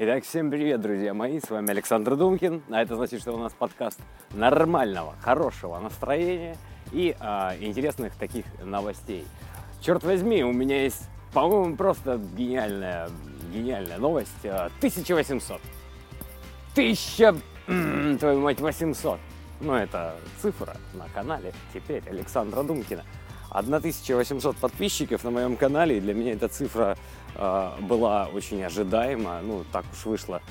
Итак, всем привет, друзья мои, с вами Александр Думкин, а это значит, что у нас подкаст нормального, хорошего настроения и а, интересных таких новостей. Черт возьми, у меня есть, по-моему, просто гениальная, гениальная новость. 1800. Тысяча, твою мать, 800. Ну, это цифра на канале теперь Александра Думкина. 1800 подписчиков на моем канале, и для меня эта цифра э, была очень ожидаема, ну, так уж вышло.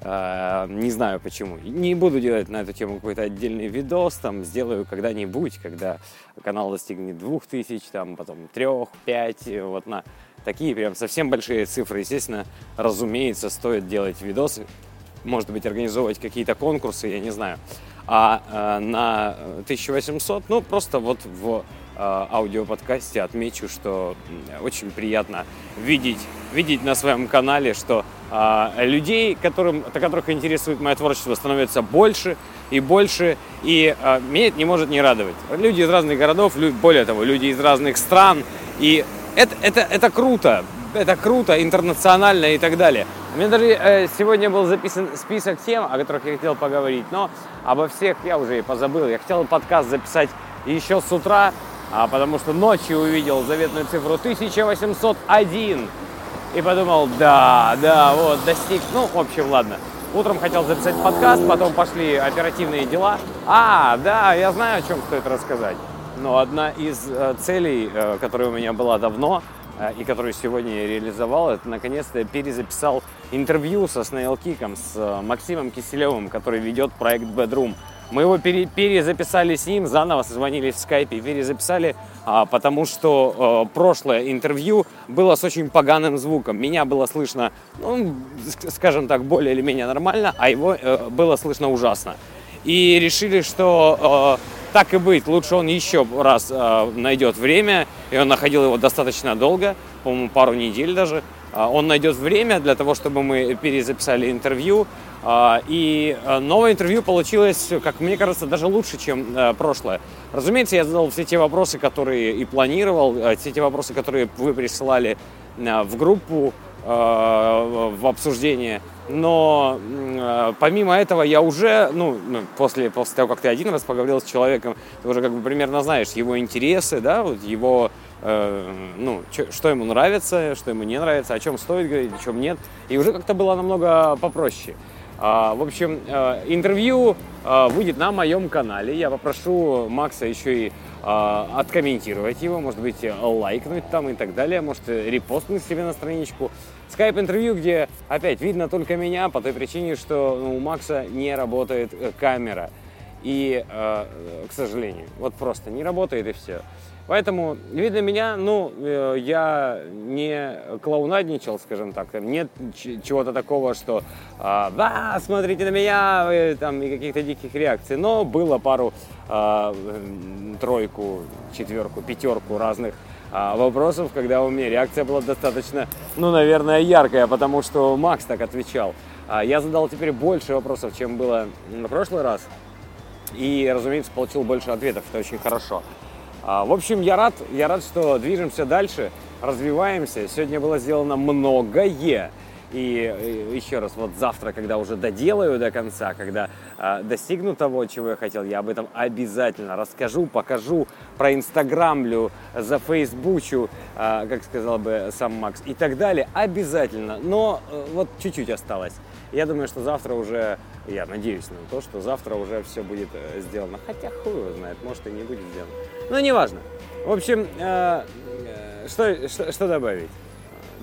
Э, не знаю почему. Не буду делать на эту тему какой-то отдельный видос, там, сделаю когда-нибудь, когда канал достигнет 2000, там, потом 3, 5, вот на такие прям совсем большие цифры, естественно, разумеется, стоит делать видосы, может быть, организовывать какие-то конкурсы, я не знаю. А э, на 1800, ну, просто вот в аудиоподкасте отмечу, что очень приятно видеть, видеть на своем канале, что э, людей, которым, которых интересует мое творчество, становится больше и больше, и э, меня это не может не радовать. Люди из разных городов, более того, люди из разных стран, и это, это, это круто, это круто, интернационально и так далее. У меня даже э, сегодня был записан список тем, о которых я хотел поговорить, но обо всех я уже и позабыл. Я хотел подкаст записать еще с утра, а потому что ночью увидел заветную цифру 1801 и подумал, да, да, вот, достиг, ну, в общем, ладно. Утром хотел записать подкаст, потом пошли оперативные дела. А, да, я знаю, о чем стоит рассказать. Но одна из э, целей, э, которая у меня была давно, э, и которую сегодня я реализовал, это наконец-то я перезаписал интервью со Snail Киком, с э, Максимом Киселевым, который ведет проект Bedroom. Мы его пере, перезаписали с ним, заново созвонились в скайпе, перезаписали, а, потому что а, прошлое интервью было с очень поганым звуком. Меня было слышно, ну, скажем так, более или менее нормально, а его а, было слышно ужасно. И решили, что а, так и быть, лучше он еще раз а, найдет время, и он находил его достаточно долго, по-моему, пару недель даже. А, он найдет время для того, чтобы мы перезаписали интервью, а, и э, новое интервью получилось, как мне кажется, даже лучше, чем э, прошлое. Разумеется, я задал все те вопросы, которые и планировал, э, все те вопросы, которые вы присылали в группу в обсуждение. Но помимо этого я уже, ну, ну, после, после того, как ты один раз поговорил с человеком, ты уже как бы примерно знаешь его интересы, да, вот его, ну, что ему нравится, что ему не нравится, о чем стоит говорить, о чем нет. И уже как-то было намного попроще. А, в общем, э, интервью э, выйдет на моем канале. Я попрошу Макса еще и э, откомментировать его, может быть, лайкнуть там и так далее, может, репостнуть себе на страничку. Скайп-интервью, где опять видно только меня по той причине, что ну, у Макса не работает камера. И, к сожалению, вот просто не работает и все. Поэтому, видно меня, ну, э, я не клоунадничал, скажем так. Нет чего-то такого, что а, да, смотрите на меня, там, и каких-то диких реакций. Но было пару, а, тройку, четверку, пятерку разных а, вопросов, когда у меня реакция была достаточно, ну, наверное, яркая, потому что Макс так отвечал. Я задал теперь больше вопросов, чем было на прошлый раз. И, разумеется, получил больше ответов. Это очень хорошо. А, в общем, я рад, я рад, что движемся дальше, развиваемся. Сегодня было сделано многое. И еще раз, вот завтра, когда уже доделаю до конца, когда э, достигну того, чего я хотел, я об этом обязательно расскажу, покажу, проинстаграмлю, зафейсбучу, э, как сказал бы сам Макс, и так далее. Обязательно. Но э, вот чуть-чуть осталось. Я думаю, что завтра уже, я надеюсь на то, что завтра уже все будет э, сделано. Хотя хуй его знает, может и не будет сделано. Но неважно. В общем, э, что, что, что добавить?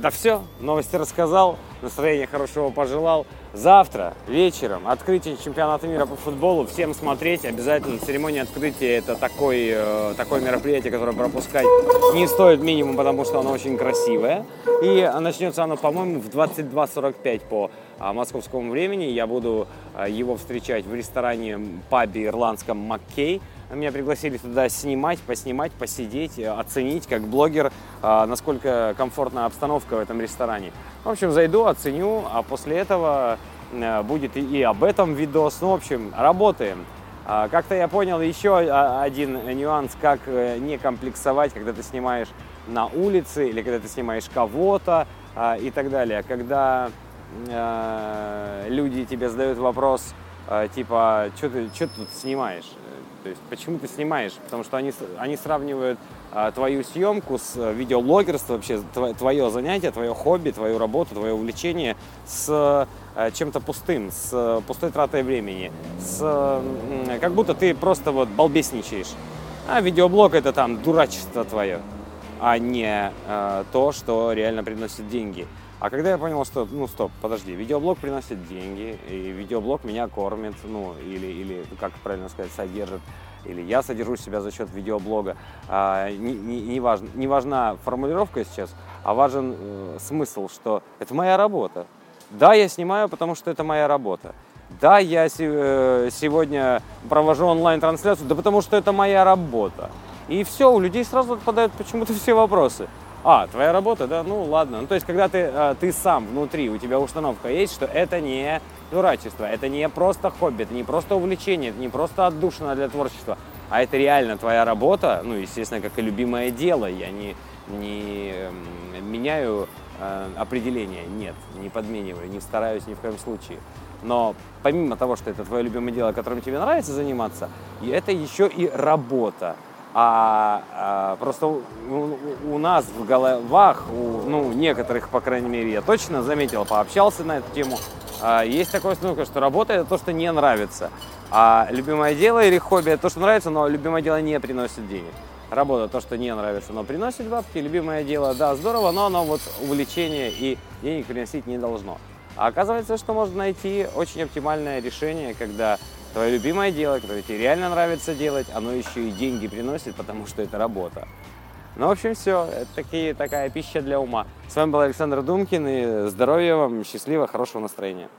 Да все, новости рассказал, настроение хорошего пожелал. Завтра вечером открытие чемпионата мира по футболу. Всем смотреть обязательно. Церемония открытия это такой, э, такое мероприятие, которое пропускать не стоит минимум, потому что оно очень красивое. И начнется оно, по-моему, в 22.45 по а, московскому времени. Я буду а, его встречать в ресторане пабе ирландском Маккей. Меня пригласили туда снимать, поснимать, посидеть, э, оценить как блогер, а, насколько комфортная обстановка в этом ресторане. В общем, зайду, оценю, а после этого э, будет и об этом видос. Ну, в общем, работаем. Как-то я понял еще один нюанс, как э, не комплексовать, когда ты снимаешь на улице или когда ты снимаешь кого-то и так далее. Когда э, люди тебе задают вопрос, э, типа, что ты, что ты тут снимаешь? То есть, почему ты снимаешь? Потому что они, они сравнивают э, твою съемку с э, видеоблогерством, вообще твое занятие, твое хобби, твою работу, твое увлечение с э, чем-то пустым, с э, пустой тратой времени, с, э, как будто ты просто вот балбесничаешь. А видеоблог это там дурачество твое, а не э, то, что реально приносит деньги. А когда я понял, что, ну стоп, подожди, видеоблог приносит деньги, и видеоблог меня кормит, ну или, или как правильно сказать, содержит, или я содержу себя за счет видеоблога. А, не, не, не, важно, не важна формулировка сейчас, а важен э, смысл, что это моя работа. Да, я снимаю, потому что это моя работа. Да, я э, сегодня провожу онлайн-трансляцию, да потому что это моя работа. И все, у людей сразу отпадают почему-то все вопросы. А, твоя работа, да, ну ладно. Ну, то есть, когда ты, э, ты сам внутри, у тебя установка есть, что это не дурачество, это не просто хобби, это не просто увлечение, это не просто отдушина для творчества, а это реально твоя работа, ну, естественно, как и любимое дело. Я не, не меняю э, определение, нет, не подмениваю, не стараюсь ни в коем случае. Но помимо того, что это твое любимое дело, которым тебе нравится заниматься, это еще и работа. А, а просто у, у нас в головах, у ну, некоторых, по крайней мере, я точно заметил, пообщался на эту тему, а, есть такое установка, что работа это то, что не нравится. А любимое дело или хобби это то, что нравится, но любимое дело не приносит денег. Работа то, что не нравится, но приносит бабки. Любимое дело, да, здорово, но оно вот увлечение и денег приносить не должно. А оказывается, что можно найти очень оптимальное решение, когда твое любимое дело, которое тебе реально нравится делать, оно еще и деньги приносит, потому что это работа. Ну, в общем, все. Это такие, такая пища для ума. С вами был Александр Думкин, и здоровья вам, счастливо, хорошего настроения.